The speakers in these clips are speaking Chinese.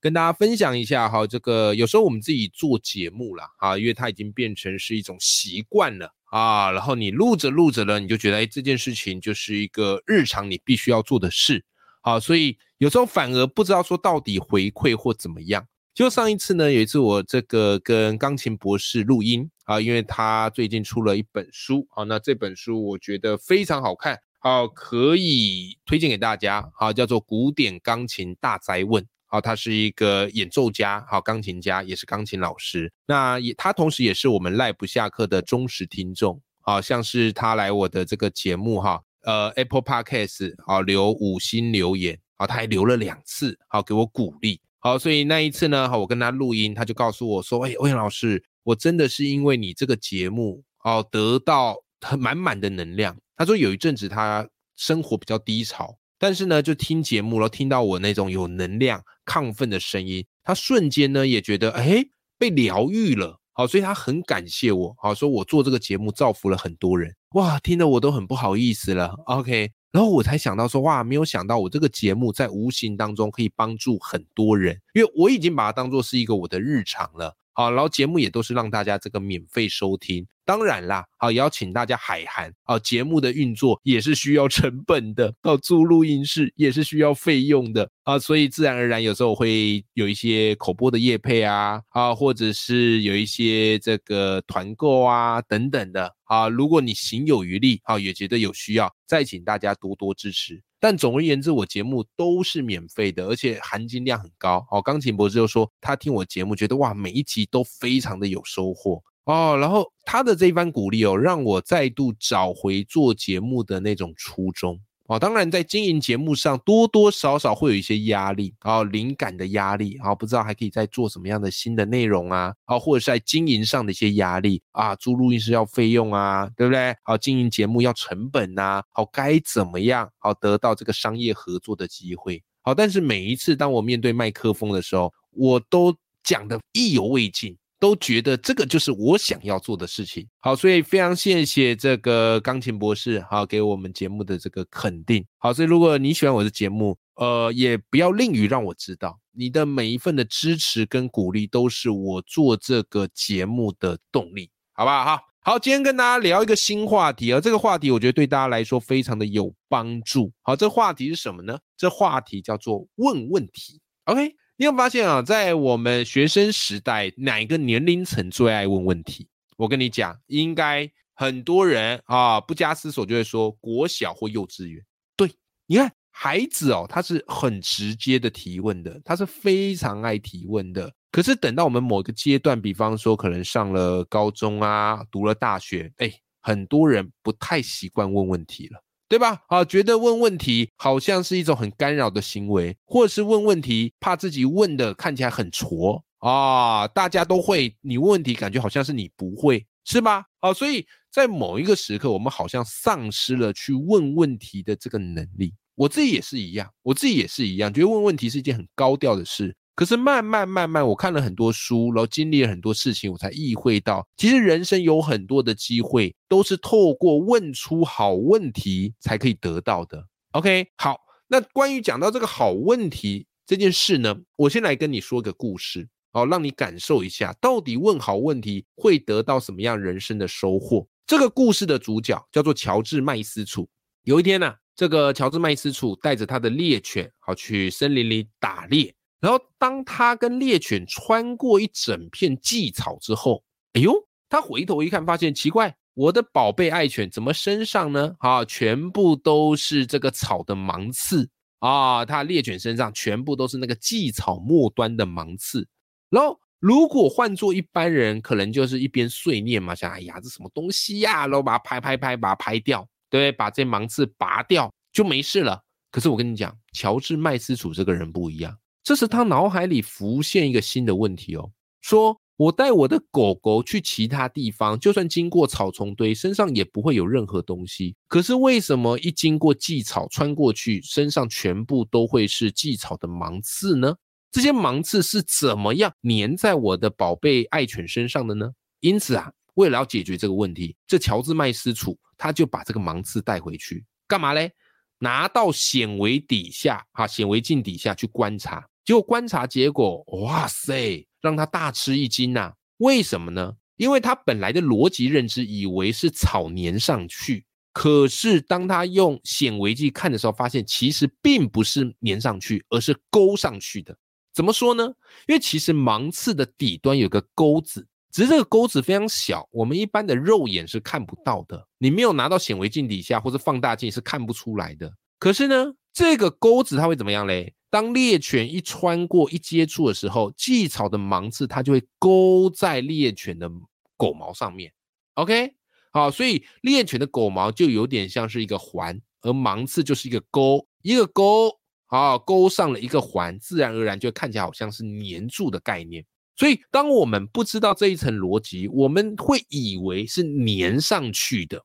跟大家分享一下哈，这个有时候我们自己做节目啦，啊，因为它已经变成是一种习惯了啊，然后你录着录着呢，你就觉得哎，这件事情就是一个日常你必须要做的事，好，所以有时候反而不知道说到底回馈或怎么样。就上一次呢，有一次我这个跟钢琴博士录音啊，因为他最近出了一本书啊，那这本书我觉得非常好看，好可以推荐给大家，好叫做《古典钢琴大灾问》。好，他是一个演奏家，好钢琴家，也是钢琴老师。那也他同时也是我们赖不下课的忠实听众，好像是他来我的这个节目哈，呃 Apple Podcast 好留五星留言，好他还留了两次，好给我鼓励。好，所以那一次呢，好我跟他录音，他就告诉我说，哎，欧阳老师，我真的是因为你这个节目，哦得到很满满的能量。他说有一阵子他生活比较低潮。但是呢，就听节目了，听到我那种有能量、亢奋的声音，他瞬间呢也觉得哎被疗愈了，好，所以他很感谢我，好，说我做这个节目造福了很多人，哇，听得我都很不好意思了，OK，然后我才想到说，哇，没有想到我这个节目在无形当中可以帮助很多人，因为我已经把它当做是一个我的日常了，好，然后节目也都是让大家这个免费收听。当然啦，好，也请大家海涵，好，节目的运作也是需要成本的，到租录音室也是需要费用的啊，所以自然而然有时候会有一些口播的业配啊，啊，或者是有一些这个团购啊等等的啊，如果你行有余力，啊，也觉得有需要，再请大家多多支持。但总而言之，我节目都是免费的，而且含金量很高。哦，钢琴博士就说他听我节目，觉得哇，每一集都非常的有收获。哦，然后他的这一番鼓励哦，让我再度找回做节目的那种初衷。哦，当然在经营节目上多多少少会有一些压力，哦，灵感的压力，啊，不知道还可以再做什么样的新的内容啊，啊，或者是在经营上的一些压力啊，租录音室要费用啊，对不对？好，经营节目要成本呐，好，该怎么样好得到这个商业合作的机会？好，但是每一次当我面对麦克风的时候，我都讲的意犹未尽。都觉得这个就是我想要做的事情。好，所以非常谢谢这个钢琴博士，好给我们节目的这个肯定。好，所以如果你喜欢我的节目，呃，也不要吝于让我知道，你的每一份的支持跟鼓励都是我做这个节目的动力，好不好？好，好，今天跟大家聊一个新话题，而这个话题我觉得对大家来说非常的有帮助。好，这话题是什么呢？这话题叫做问问题。OK。你有发现啊，在我们学生时代，哪个年龄层最爱问问题？我跟你讲，应该很多人啊，不加思索就会说国小或幼稚园。对，你看孩子哦，他是很直接的提问的，他是非常爱提问的。可是等到我们某个阶段，比方说可能上了高中啊，读了大学，哎，很多人不太习惯问问题了。对吧？啊，觉得问问题好像是一种很干扰的行为，或者是问问题怕自己问的看起来很挫啊。大家都会，你问问题感觉好像是你不会，是吧？啊，所以在某一个时刻，我们好像丧失了去问问题的这个能力。我自己也是一样，我自己也是一样，觉得问问题是一件很高调的事。可是慢慢慢慢，我看了很多书，然后经历了很多事情，我才意会到，其实人生有很多的机会，都是透过问出好问题才可以得到的。OK，好，那关于讲到这个好问题这件事呢，我先来跟你说个故事，好，让你感受一下，到底问好问题会得到什么样人生的收获。这个故事的主角叫做乔治麦斯楚。有一天呢，这个乔治麦斯楚带着他的猎犬，好去森林里打猎。然后，当他跟猎犬穿过一整片蓟草之后，哎呦，他回头一看，发现奇怪，我的宝贝爱犬怎么身上呢？啊，全部都是这个草的芒刺啊！他猎犬身上全部都是那个蓟草末端的芒刺。然后，如果换做一般人，可能就是一边碎念嘛，想，哎呀，这什么东西呀？然后把它拍拍拍，把它拍掉，对，把这芒刺拔掉就没事了。可是我跟你讲，乔治麦斯楚这个人不一样。这时他脑海里浮现一个新的问题哦，说我带我的狗狗去其他地方，就算经过草丛堆，身上也不会有任何东西。可是为什么一经过蓟草，穿过去，身上全部都会是蓟草的芒刺呢？这些芒刺是怎么样粘在我的宝贝爱犬身上的呢？因此啊，为了要解决这个问题，这乔治麦斯楚他就把这个芒刺带回去，干嘛嘞？拿到显微底下啊，显微镜底下去观察。结果观察结果，哇塞，让他大吃一惊呐！为什么呢？因为他本来的逻辑认知以为是草粘上去，可是当他用显微镜看的时候，发现其实并不是粘上去，而是勾上去的。怎么说呢？因为其实芒刺的底端有个钩子。只是这个钩子非常小，我们一般的肉眼是看不到的。你没有拿到显微镜底下或者放大镜是看不出来的。可是呢，这个钩子它会怎么样嘞？当猎犬一穿过、一接触的时候，蓟草的芒刺它就会勾在猎犬的狗毛上面。OK，好，所以猎犬的狗毛就有点像是一个环，而芒刺就是一个钩，一个钩，好，勾上了一个环，自然而然就看起来好像是粘住的概念。所以，当我们不知道这一层逻辑，我们会以为是粘上去的，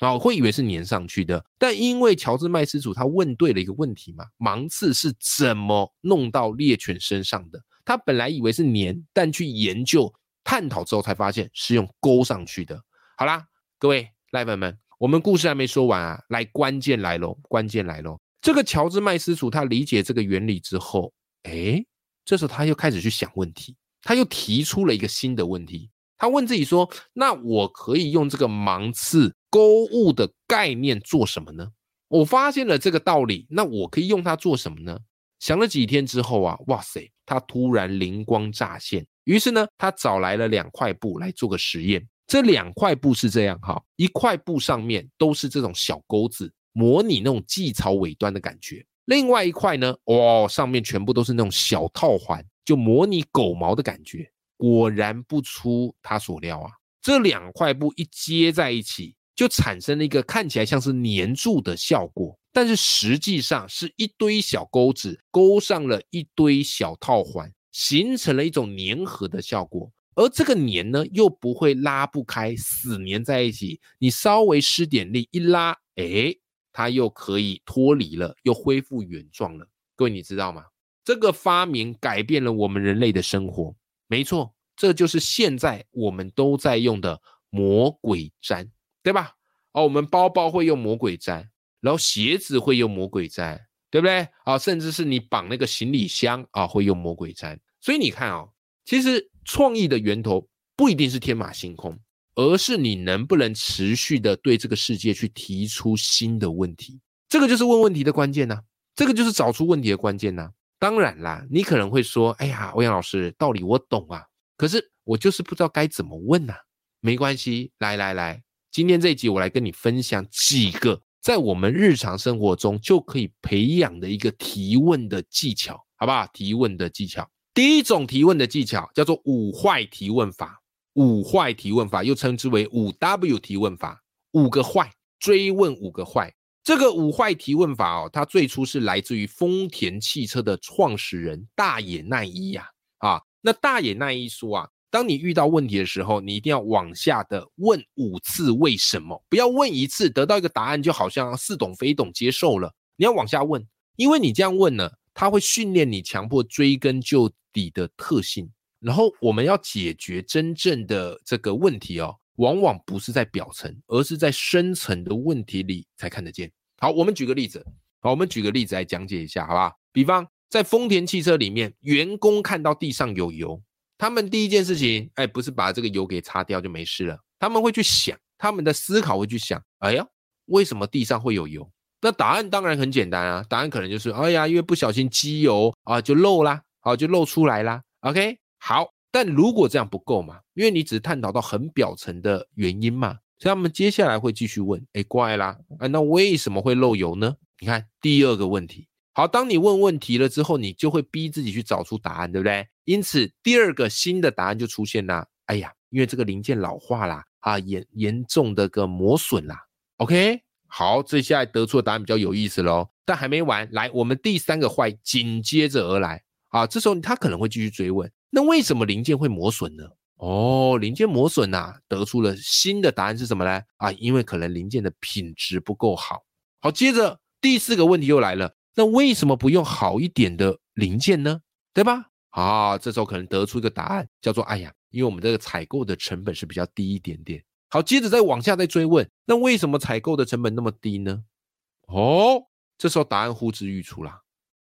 啊，会以为是粘上去的。但因为乔治麦斯主他问对了一个问题嘛，芒刺是怎么弄到猎犬身上的？他本来以为是粘，但去研究探讨之后才发现是用勾上去的。好啦，各位赖粉们，我们故事还没说完啊，来关键来喽，关键来喽。这个乔治麦斯主他理解这个原理之后，哎，这时候他又开始去想问题。他又提出了一个新的问题，他问自己说：“那我可以用这个芒刺勾物的概念做什么呢？”我发现了这个道理，那我可以用它做什么呢？想了几天之后啊，哇塞，他突然灵光乍现。于是呢，他找来了两块布来做个实验。这两块布是这样哈，一块布上面都是这种小钩子，模拟那种蓟草尾端的感觉；另外一块呢，哇，上面全部都是那种小套环。就模拟狗毛的感觉，果然不出他所料啊！这两块布一接在一起，就产生了一个看起来像是粘住的效果，但是实际上是一堆小钩子勾上了一堆小套环，形成了一种粘合的效果。而这个粘呢，又不会拉不开，死粘在一起。你稍微施点力一拉，哎，它又可以脱离了，又恢复原状了。各位，你知道吗？这个发明改变了我们人类的生活，没错，这就是现在我们都在用的魔鬼粘，对吧？哦，我们包包会用魔鬼粘，然后鞋子会用魔鬼粘，对不对？啊，甚至是你绑那个行李箱啊，会用魔鬼粘。所以你看啊，其实创意的源头不一定是天马行空，而是你能不能持续的对这个世界去提出新的问题，这个就是问问题的关键呢，这个就是找出问题的关键呢。当然啦，你可能会说：“哎呀，欧阳老师，道理我懂啊，可是我就是不知道该怎么问呐。”没关系，来来来，今天这一集我来跟你分享几个在我们日常生活中就可以培养的一个提问的技巧，好不好？提问的技巧，第一种提问的技巧叫做五坏提问法，五坏提问法又称之为五 W 提问法，五个坏，追问五个坏。这个五坏提问法哦，它最初是来自于丰田汽车的创始人大野奈一呀。啊，那大野奈一说啊，当你遇到问题的时候，你一定要往下的问五次为什么，不要问一次得到一个答案就好像似懂非懂接受了。你要往下问，因为你这样问呢，它会训练你强迫追根究底的特性。然后我们要解决真正的这个问题哦。往往不是在表层，而是在深层的问题里才看得见。好，我们举个例子，好，我们举个例子来讲解一下，好不好？比方在丰田汽车里面，员工看到地上有油，他们第一件事情，哎，不是把这个油给擦掉就没事了，他们会去想，他们的思考会去想，哎呀，为什么地上会有油？那答案当然很简单啊，答案可能就是，哎呀，因为不小心机油啊就漏啦，好就漏出来啦。OK，好。但如果这样不够嘛？因为你只是探讨到很表层的原因嘛，所以他们接下来会继续问：哎，怪啦，啊，那为什么会漏油呢？你看第二个问题，好，当你问问题了之后，你就会逼自己去找出答案，对不对？因此第二个新的答案就出现啦。哎呀，因为这个零件老化啦，啊，严严重的个磨损啦。OK，好，这下来得出的答案比较有意思喽。但还没完，来，我们第三个坏紧接着而来啊，这时候他可能会继续追问。那为什么零件会磨损呢？哦，零件磨损呐，得出了新的答案是什么呢？啊，因为可能零件的品质不够好。好，接着第四个问题又来了，那为什么不用好一点的零件呢？对吧？啊，这时候可能得出一个答案，叫做哎呀，因为我们这个采购的成本是比较低一点点。好，接着再往下再追问，那为什么采购的成本那么低呢？哦，这时候答案呼之欲出啦，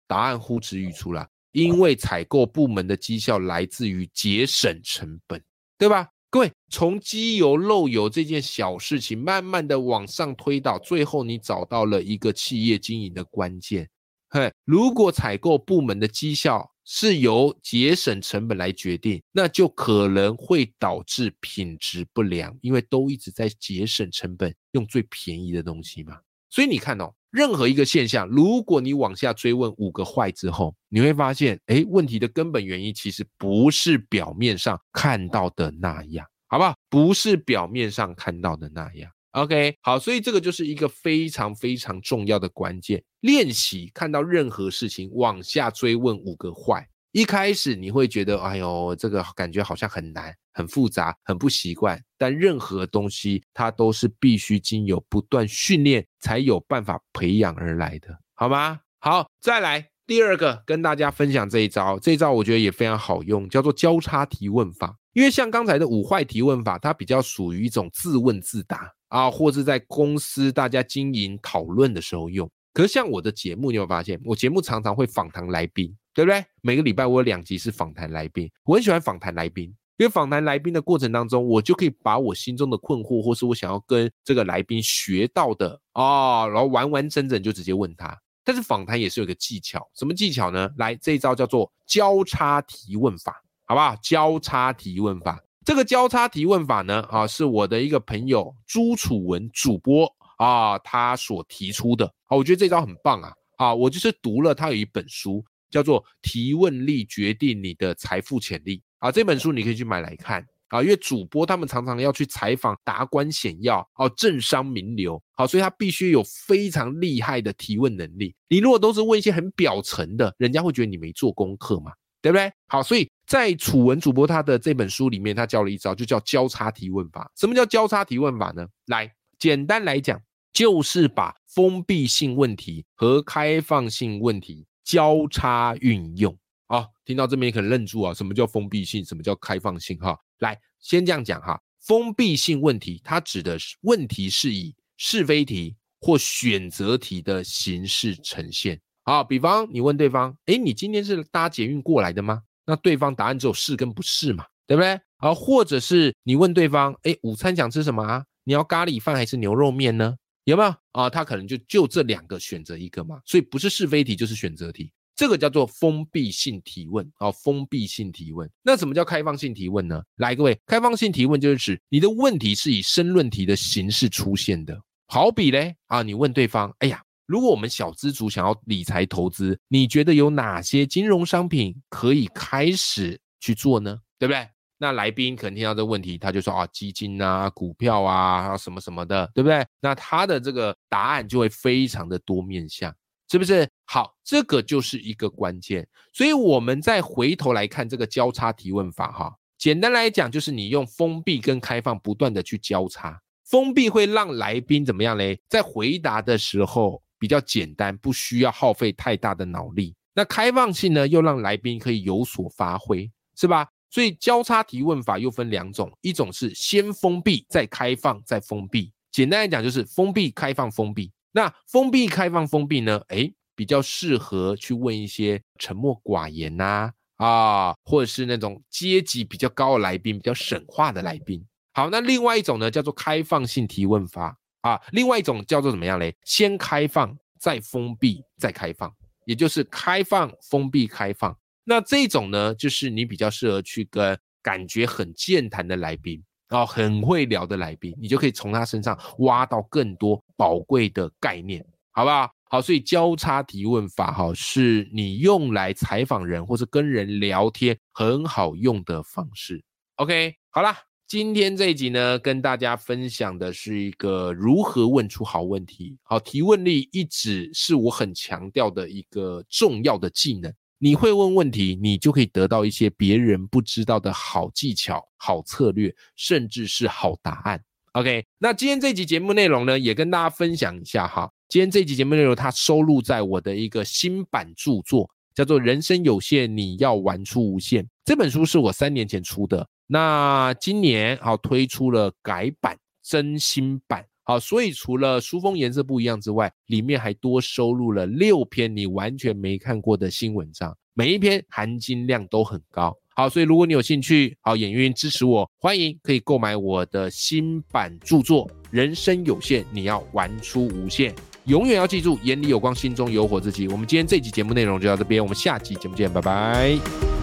答案呼之欲出啦。因为采购部门的绩效来自于节省成本，对吧？各位，从机油漏油这件小事情，慢慢的往上推导，最后你找到了一个企业经营的关键。嘿，如果采购部门的绩效是由节省成本来决定，那就可能会导致品质不良，因为都一直在节省成本，用最便宜的东西嘛。所以你看哦。任何一个现象，如果你往下追问五个坏之后，你会发现，哎，问题的根本原因其实不是表面上看到的那样，好不好？不是表面上看到的那样。OK，好，所以这个就是一个非常非常重要的关键练习。看到任何事情，往下追问五个坏。一开始你会觉得，哎呦，这个感觉好像很难、很复杂、很不习惯。但任何东西，它都是必须经由不断训练才有办法培养而来的，好吗？好，再来第二个，跟大家分享这一招。这一招我觉得也非常好用，叫做交叉提问法。因为像刚才的五坏提问法，它比较属于一种自问自答啊，或是在公司大家经营讨论的时候用。可是像我的节目，你有发现，我节目常常会访谈来宾。对不对？每个礼拜我有两集是访谈来宾，我很喜欢访谈来宾，因为访谈来宾的过程当中，我就可以把我心中的困惑，或是我想要跟这个来宾学到的啊，然后完完整整就直接问他。但是访谈也是有个技巧，什么技巧呢？来，这一招叫做交叉提问法，好不好？交叉提问法，这个交叉提问法呢，啊，是我的一个朋友朱楚文主播啊，他所提出的。好，我觉得这招很棒啊，啊，我就是读了他有一本书。叫做提问力决定你的财富潜力啊！这本书你可以去买来看啊，因为主播他们常常要去采访达官显要哦，政商名流，好，所以他必须有非常厉害的提问能力。你如果都是问一些很表层的，人家会觉得你没做功课嘛，对不对？好，所以在楚文主播他的这本书里面，他教了一招，就叫交叉提问法。什么叫交叉提问法呢？来，简单来讲，就是把封闭性问题和开放性问题。交叉运用啊，听到这边可能愣住啊，什么叫封闭性？什么叫开放性？哈，来先这样讲哈，封闭性问题它指的是问题是以是非题或选择题的形式呈现啊。比方你问对方，哎，你今天是搭捷运过来的吗？那对方答案只有是跟不是嘛，对不对？啊，或者是你问对方，哎，午餐想吃什么啊？你要咖喱饭还是牛肉面呢？有没有啊？他可能就就这两个选择一个嘛，所以不是是非题就是选择题，这个叫做封闭性提问啊。封闭性提问，那什么叫开放性提问呢？来，各位，开放性提问就是指你的问题是以申论题的形式出现的。好比嘞啊，你问对方，哎呀，如果我们小资族想要理财投资，你觉得有哪些金融商品可以开始去做呢？对不对？那来宾可能听到这问题，他就说啊，基金啊，股票啊，还有什么什么的，对不对？那他的这个答案就会非常的多面向，是不是？好，这个就是一个关键。所以我们再回头来看这个交叉提问法，哈，简单来讲就是你用封闭跟开放不断的去交叉，封闭会让来宾怎么样嘞？在回答的时候比较简单，不需要耗费太大的脑力。那开放性呢，又让来宾可以有所发挥，是吧？所以交叉提问法又分两种，一种是先封闭再开放再封闭。简单来讲就是封闭、开放、封闭。那封闭、开放、封闭呢？哎，比较适合去问一些沉默寡言呐啊，或者是那种阶级比较高的来宾，比较省话的来宾。好，那另外一种呢叫做开放性提问法啊，另外一种叫做怎么样嘞？先开放再封闭再开放，也就是开放、封闭、开放。那这种呢，就是你比较适合去跟感觉很健谈的来宾然后，很会聊的来宾，你就可以从他身上挖到更多宝贵的概念，好不好？好，所以交叉提问法哈，是你用来采访人或者跟人聊天很好用的方式。OK，好啦，今天这一集呢，跟大家分享的是一个如何问出好问题。好，提问力一直是我很强调的一个重要的技能。你会问问题，你就可以得到一些别人不知道的好技巧、好策略，甚至是好答案。OK，那今天这集节目内容呢，也跟大家分享一下哈。今天这集节目内容，它收录在我的一个新版著作，叫做《人生有限，你要玩出无限》。这本书是我三年前出的，那今年好推出了改版、真新版。好，所以除了书封颜色不一样之外，里面还多收录了六篇你完全没看过的新文章，每一篇含金量都很高。好，所以如果你有兴趣，好，演运支持我，欢迎可以购买我的新版著作《人生有限，你要玩出无限》，永远要记住，眼里有光，心中有火自己。我们今天这集节目内容就到这边，我们下集节目见，拜拜。